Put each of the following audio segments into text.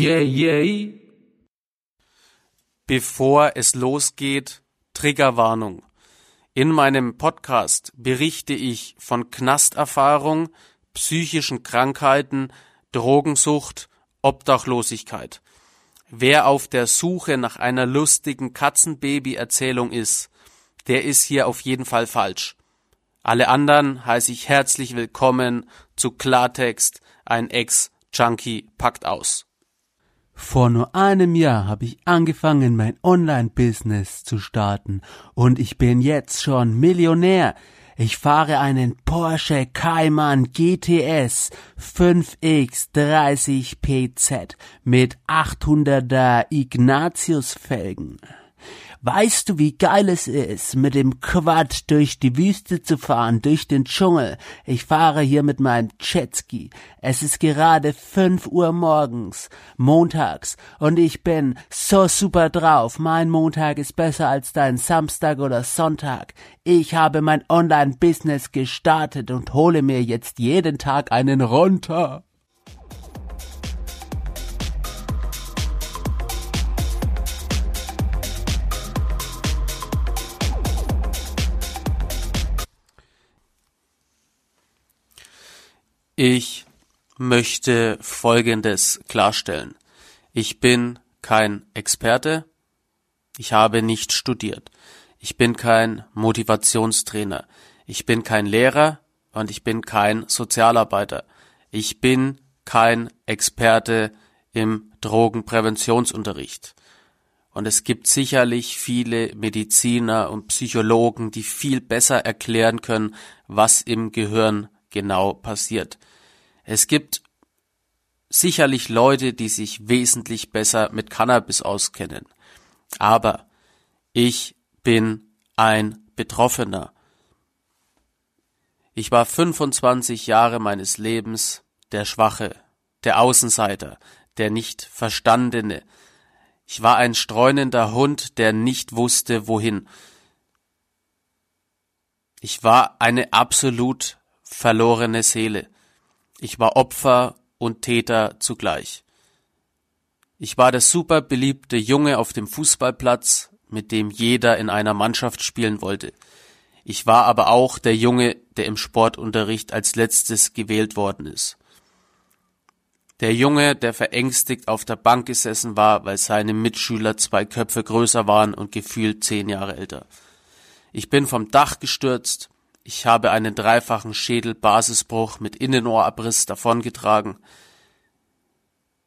Yeah, yeah. Bevor es losgeht, Triggerwarnung. In meinem Podcast berichte ich von Knasterfahrung, psychischen Krankheiten, Drogensucht, Obdachlosigkeit. Wer auf der Suche nach einer lustigen Katzenbaby-Erzählung ist, der ist hier auf jeden Fall falsch. Alle anderen heiße ich herzlich willkommen zu Klartext, ein Ex-Junkie packt aus. Vor nur einem Jahr habe ich angefangen, mein Online-Business zu starten und ich bin jetzt schon Millionär. Ich fahre einen Porsche Cayman GTS 5X 30 PZ mit 800er Ignatius Felgen. Weißt du, wie geil es ist, mit dem Quad durch die Wüste zu fahren, durch den Dschungel? Ich fahre hier mit meinem Jetski. Es ist gerade fünf Uhr morgens, montags, und ich bin so super drauf. Mein Montag ist besser als dein Samstag oder Sonntag. Ich habe mein Online-Business gestartet und hole mir jetzt jeden Tag einen runter. Ich möchte Folgendes klarstellen. Ich bin kein Experte. Ich habe nicht studiert. Ich bin kein Motivationstrainer. Ich bin kein Lehrer und ich bin kein Sozialarbeiter. Ich bin kein Experte im Drogenpräventionsunterricht. Und es gibt sicherlich viele Mediziner und Psychologen, die viel besser erklären können, was im Gehirn genau passiert. Es gibt sicherlich Leute, die sich wesentlich besser mit Cannabis auskennen. Aber ich bin ein Betroffener. Ich war 25 Jahre meines Lebens der Schwache, der Außenseiter, der nicht Verstandene. Ich war ein streunender Hund, der nicht wusste, wohin. Ich war eine absolut verlorene Seele. Ich war Opfer und Täter zugleich. Ich war der super beliebte Junge auf dem Fußballplatz, mit dem jeder in einer Mannschaft spielen wollte. Ich war aber auch der Junge, der im Sportunterricht als letztes gewählt worden ist. Der Junge, der verängstigt auf der Bank gesessen war, weil seine Mitschüler zwei Köpfe größer waren und gefühlt zehn Jahre älter. Ich bin vom Dach gestürzt, ich habe einen dreifachen Schädelbasisbruch mit Innenohrabriss davongetragen.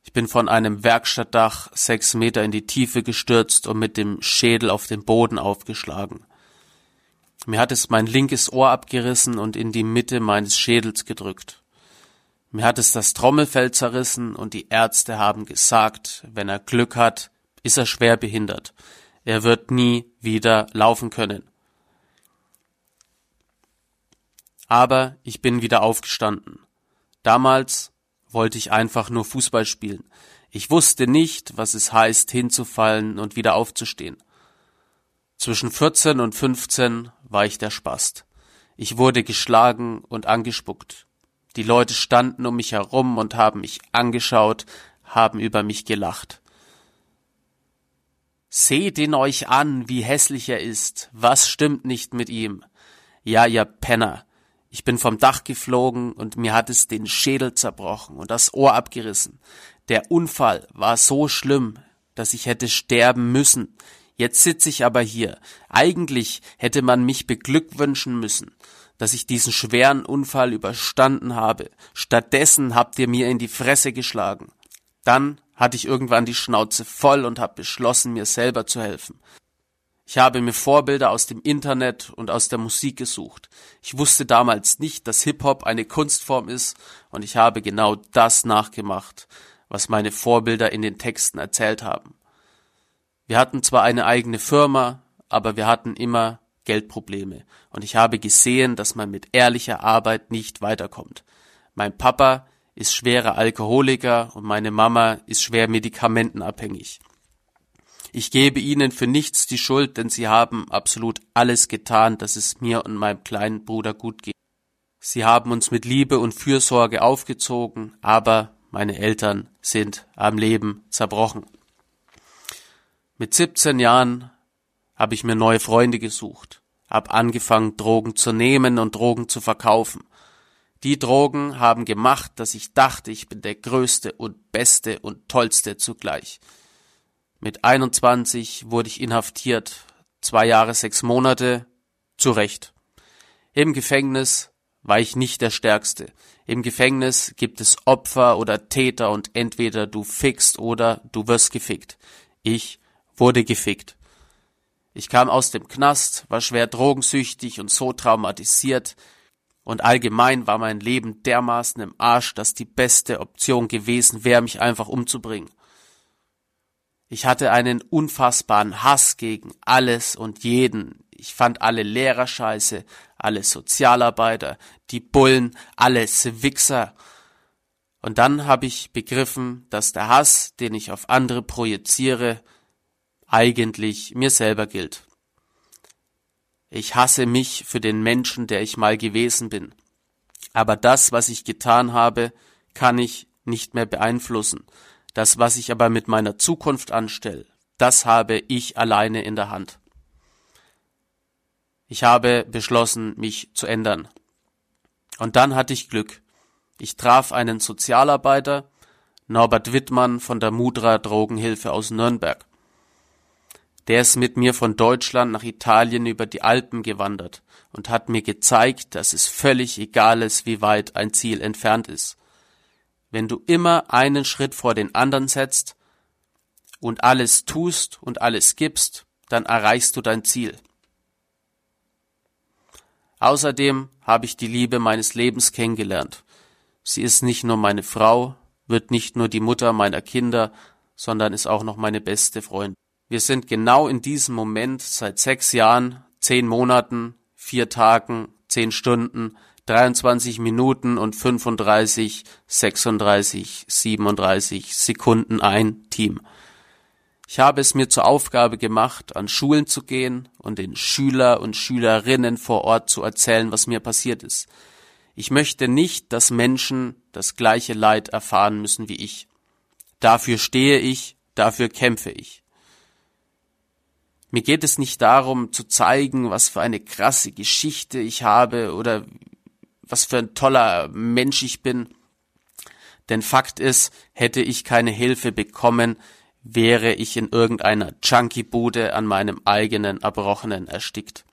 Ich bin von einem Werkstattdach sechs Meter in die Tiefe gestürzt und mit dem Schädel auf den Boden aufgeschlagen. Mir hat es mein linkes Ohr abgerissen und in die Mitte meines Schädels gedrückt. Mir hat es das Trommelfell zerrissen und die Ärzte haben gesagt, wenn er Glück hat, ist er schwer behindert. Er wird nie wieder laufen können. Aber ich bin wieder aufgestanden. Damals wollte ich einfach nur Fußball spielen. Ich wusste nicht, was es heißt, hinzufallen und wieder aufzustehen. Zwischen 14 und 15 war ich der Spast. Ich wurde geschlagen und angespuckt. Die Leute standen um mich herum und haben mich angeschaut, haben über mich gelacht. Seht ihn euch an, wie hässlich er ist. Was stimmt nicht mit ihm? Ja, ihr Penner. Ich bin vom Dach geflogen und mir hat es den Schädel zerbrochen und das Ohr abgerissen. Der Unfall war so schlimm, dass ich hätte sterben müssen. Jetzt sitze ich aber hier. Eigentlich hätte man mich beglückwünschen müssen, dass ich diesen schweren Unfall überstanden habe. Stattdessen habt ihr mir in die Fresse geschlagen. Dann hatte ich irgendwann die Schnauze voll und habe beschlossen, mir selber zu helfen. Ich habe mir Vorbilder aus dem Internet und aus der Musik gesucht. Ich wusste damals nicht, dass Hip-Hop eine Kunstform ist und ich habe genau das nachgemacht, was meine Vorbilder in den Texten erzählt haben. Wir hatten zwar eine eigene Firma, aber wir hatten immer Geldprobleme. Und ich habe gesehen, dass man mit ehrlicher Arbeit nicht weiterkommt. Mein Papa ist schwerer Alkoholiker und meine Mama ist schwer medikamentenabhängig. Ich gebe ihnen für nichts die Schuld, denn sie haben absolut alles getan, dass es mir und meinem kleinen Bruder gut geht. Sie haben uns mit Liebe und Fürsorge aufgezogen, aber meine Eltern sind am Leben zerbrochen. Mit 17 Jahren habe ich mir neue Freunde gesucht, hab angefangen, Drogen zu nehmen und Drogen zu verkaufen. Die Drogen haben gemacht, dass ich dachte, ich bin der Größte und Beste und Tollste zugleich. Mit 21 wurde ich inhaftiert, zwei Jahre, sechs Monate, zu Recht. Im Gefängnis war ich nicht der Stärkste. Im Gefängnis gibt es Opfer oder Täter und entweder du fickst oder du wirst gefickt. Ich wurde gefickt. Ich kam aus dem Knast, war schwer drogensüchtig und so traumatisiert, und allgemein war mein Leben dermaßen im Arsch, dass die beste Option gewesen wäre, mich einfach umzubringen. Ich hatte einen unfassbaren Hass gegen alles und jeden. Ich fand alle Lehrer scheiße, alle Sozialarbeiter, die Bullen, alles Wichser. Und dann habe ich begriffen, dass der Hass, den ich auf andere projiziere, eigentlich mir selber gilt. Ich hasse mich für den Menschen, der ich mal gewesen bin. Aber das, was ich getan habe, kann ich nicht mehr beeinflussen. Das, was ich aber mit meiner Zukunft anstelle, das habe ich alleine in der Hand. Ich habe beschlossen, mich zu ändern. Und dann hatte ich Glück. Ich traf einen Sozialarbeiter, Norbert Wittmann von der Mudra Drogenhilfe aus Nürnberg. Der ist mit mir von Deutschland nach Italien über die Alpen gewandert und hat mir gezeigt, dass es völlig egal ist, wie weit ein Ziel entfernt ist. Wenn du immer einen Schritt vor den anderen setzt und alles tust und alles gibst, dann erreichst du dein Ziel. Außerdem habe ich die Liebe meines Lebens kennengelernt. Sie ist nicht nur meine Frau, wird nicht nur die Mutter meiner Kinder, sondern ist auch noch meine beste Freundin. Wir sind genau in diesem Moment seit sechs Jahren, zehn Monaten, vier Tagen, zehn Stunden, 23 Minuten und 35, 36, 37 Sekunden ein Team. Ich habe es mir zur Aufgabe gemacht, an Schulen zu gehen und den Schüler und Schülerinnen vor Ort zu erzählen, was mir passiert ist. Ich möchte nicht, dass Menschen das gleiche Leid erfahren müssen wie ich. Dafür stehe ich, dafür kämpfe ich. Mir geht es nicht darum zu zeigen, was für eine krasse Geschichte ich habe oder was für ein toller Mensch ich bin. Denn Fakt ist, hätte ich keine Hilfe bekommen, wäre ich in irgendeiner Junkie-Bude an meinem eigenen Erbrochenen erstickt.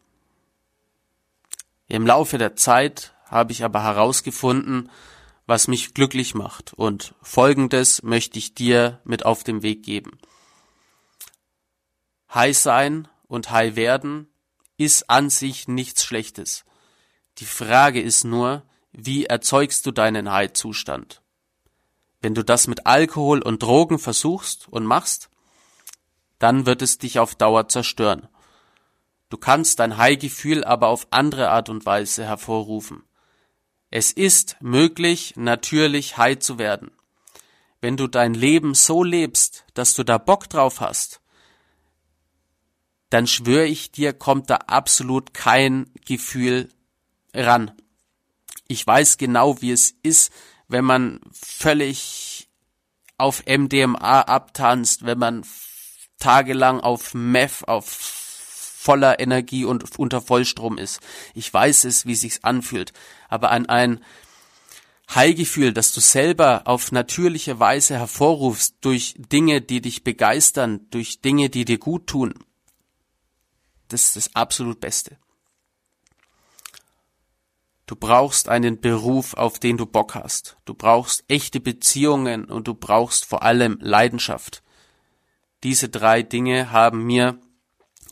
Im Laufe der Zeit habe ich aber herausgefunden, was mich glücklich macht, und Folgendes möchte ich dir mit auf den Weg geben. High sein und High werden ist an sich nichts Schlechtes. Die Frage ist nur, wie erzeugst du deinen High-Zustand? Wenn du das mit Alkohol und Drogen versuchst und machst, dann wird es dich auf Dauer zerstören. Du kannst dein High-Gefühl aber auf andere Art und Weise hervorrufen. Es ist möglich, natürlich high zu werden. Wenn du dein Leben so lebst, dass du da Bock drauf hast, dann schwöre ich dir, kommt da absolut kein Gefühl ran. Ich weiß genau, wie es ist, wenn man völlig auf MDMA abtanzt, wenn man tagelang auf Meth, auf voller Energie und unter Vollstrom ist. Ich weiß es, wie sich's anfühlt. Aber an ein Heilgefühl, das du selber auf natürliche Weise hervorrufst durch Dinge, die dich begeistern, durch Dinge, die dir gut tun, das ist das absolut Beste. Du brauchst einen Beruf, auf den du Bock hast. Du brauchst echte Beziehungen und du brauchst vor allem Leidenschaft. Diese drei Dinge haben mir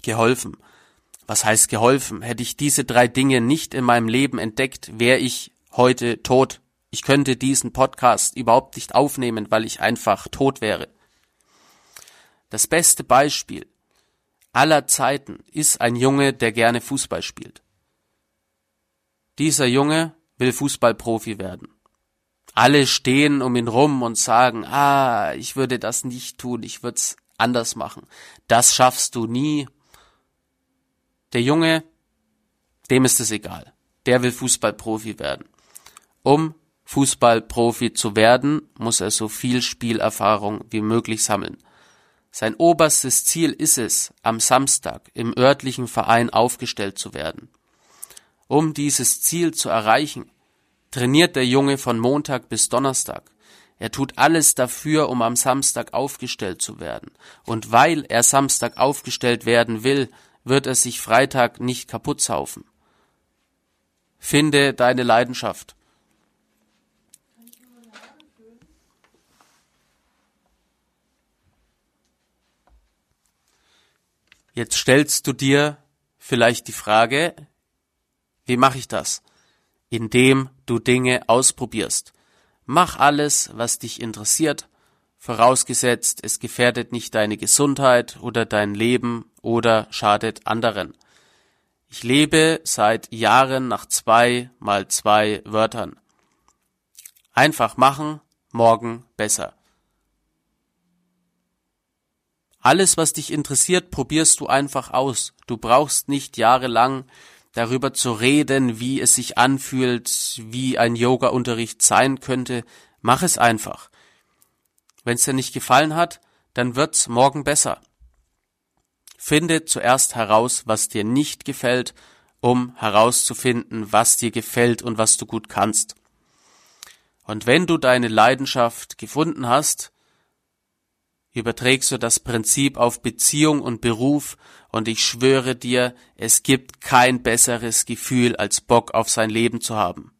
geholfen. Was heißt geholfen? Hätte ich diese drei Dinge nicht in meinem Leben entdeckt, wäre ich heute tot. Ich könnte diesen Podcast überhaupt nicht aufnehmen, weil ich einfach tot wäre. Das beste Beispiel aller Zeiten ist ein Junge, der gerne Fußball spielt. Dieser Junge will Fußballprofi werden. Alle stehen um ihn rum und sagen, ah, ich würde das nicht tun, ich würde es anders machen. Das schaffst du nie. Der Junge, dem ist es egal. Der will Fußballprofi werden. Um Fußballprofi zu werden, muss er so viel Spielerfahrung wie möglich sammeln. Sein oberstes Ziel ist es, am Samstag im örtlichen Verein aufgestellt zu werden. Um dieses Ziel zu erreichen, trainiert der Junge von Montag bis Donnerstag. Er tut alles dafür, um am Samstag aufgestellt zu werden. Und weil er Samstag aufgestellt werden will, wird er sich Freitag nicht kaputt saufen. Finde deine Leidenschaft. Jetzt stellst du dir vielleicht die Frage, wie mache ich das? Indem du Dinge ausprobierst. Mach alles, was dich interessiert, vorausgesetzt es gefährdet nicht deine Gesundheit oder dein Leben oder schadet anderen. Ich lebe seit Jahren nach zwei mal zwei Wörtern. Einfach machen, morgen besser. Alles, was dich interessiert, probierst du einfach aus. Du brauchst nicht jahrelang darüber zu reden, wie es sich anfühlt, wie ein Yoga-Unterricht sein könnte. Mach es einfach. Wenn es dir nicht gefallen hat, dann wird's morgen besser. Finde zuerst heraus, was dir nicht gefällt, um herauszufinden, was dir gefällt und was du gut kannst. Und wenn du deine Leidenschaft gefunden hast, überträgst du das Prinzip auf Beziehung und Beruf und ich schwöre dir, es gibt kein besseres Gefühl, als Bock auf sein Leben zu haben.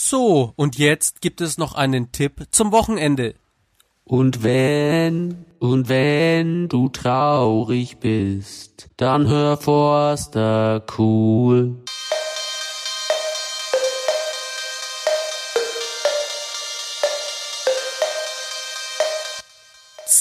So, und jetzt gibt es noch einen Tipp zum Wochenende. Und wenn, und wenn du traurig bist, dann hör Forster cool.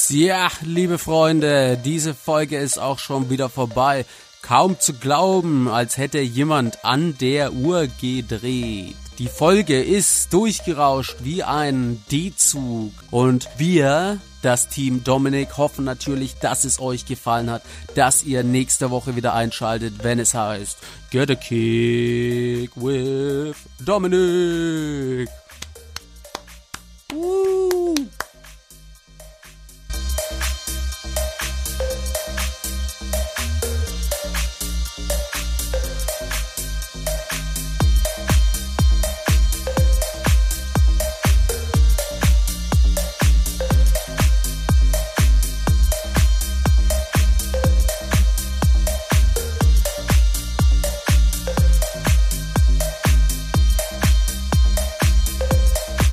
Ja, liebe Freunde, diese Folge ist auch schon wieder vorbei. Kaum zu glauben, als hätte jemand an der Uhr gedreht. Die Folge ist durchgerauscht wie ein D-Zug und wir, das Team Dominik, hoffen natürlich, dass es euch gefallen hat, dass ihr nächste Woche wieder einschaltet, wenn es heißt Get a Kick with Dominik. Woo.